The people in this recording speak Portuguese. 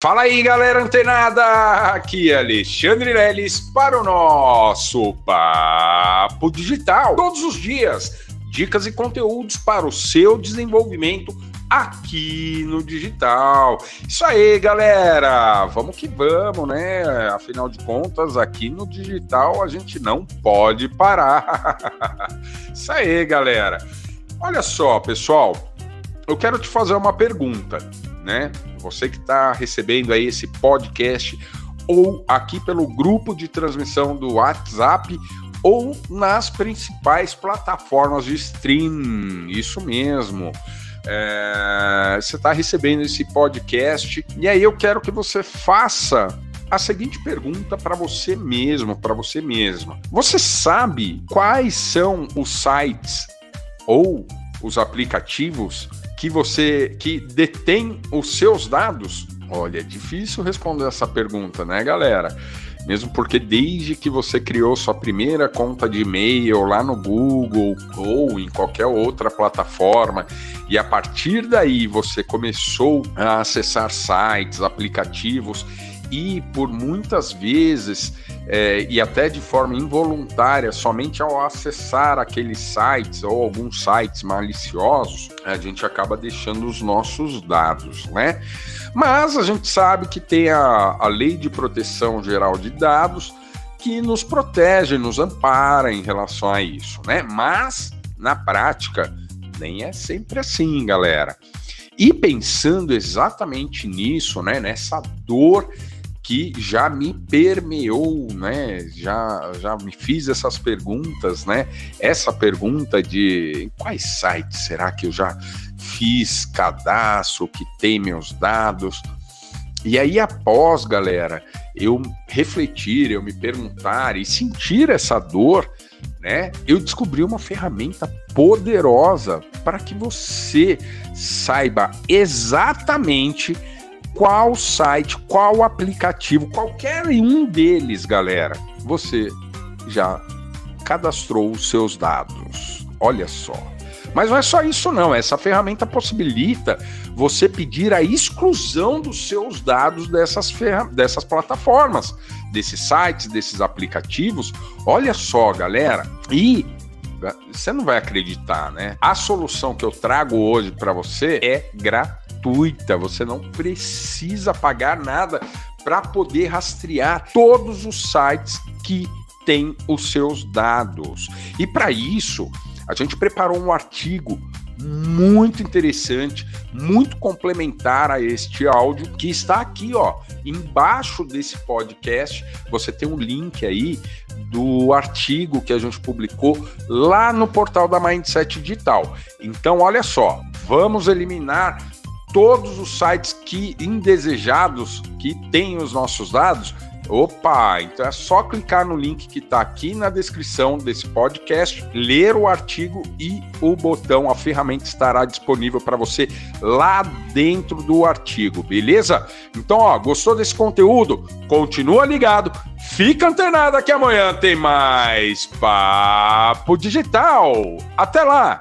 Fala aí, galera antenada! Aqui é Alexandre Leles para o nosso Papo Digital. Todos os dias, dicas e conteúdos para o seu desenvolvimento aqui no digital. Isso aí, galera! Vamos que vamos, né? Afinal de contas, aqui no digital a gente não pode parar. Isso aí, galera. Olha só, pessoal, eu quero te fazer uma pergunta né? Você que está recebendo aí esse podcast ou aqui pelo grupo de transmissão do WhatsApp ou nas principais plataformas de stream. Isso mesmo. É, você está recebendo esse podcast e aí eu quero que você faça a seguinte pergunta para você mesmo, para você mesma. Você sabe quais são os sites ou os aplicativos que você que detém os seus dados? Olha, é difícil responder essa pergunta, né, galera? Mesmo porque desde que você criou sua primeira conta de e-mail lá no Google ou em qualquer outra plataforma, e a partir daí você começou a acessar sites, aplicativos e por muitas vezes é, e até de forma involuntária, somente ao acessar aqueles sites ou alguns sites maliciosos, a gente acaba deixando os nossos dados, né? Mas a gente sabe que tem a, a lei de proteção geral de dados que nos protege, nos ampara em relação a isso, né? Mas na prática nem é sempre assim, galera. E pensando exatamente nisso, né, nessa dor que já me permeou, né? Já, já me fiz essas perguntas, né? Essa pergunta de quais sites será que eu já fiz cadastro, que tem meus dados? E aí, após, galera, eu refletir, eu me perguntar e sentir essa dor, né? Eu descobri uma ferramenta poderosa para que você saiba exatamente qual site, qual aplicativo, qualquer um deles, galera, você já cadastrou os seus dados. Olha só. Mas não é só isso não, essa ferramenta possibilita você pedir a exclusão dos seus dados dessas, dessas plataformas, desses sites, desses aplicativos. Olha só, galera. E você não vai acreditar, né? A solução que eu trago hoje para você é gratuita gratuita, você não precisa pagar nada para poder rastrear todos os sites que têm os seus dados. E para isso, a gente preparou um artigo muito interessante, muito complementar a este áudio que está aqui, ó, embaixo desse podcast. Você tem um link aí do artigo que a gente publicou lá no portal da Mindset Digital. Então, olha só, vamos eliminar todos os sites que indesejados que têm os nossos dados. Opa, então é só clicar no link que está aqui na descrição desse podcast, ler o artigo e o botão, a ferramenta estará disponível para você lá dentro do artigo, beleza? Então, ó, gostou desse conteúdo? Continua ligado, fica antenado que amanhã tem mais Papo Digital. Até lá!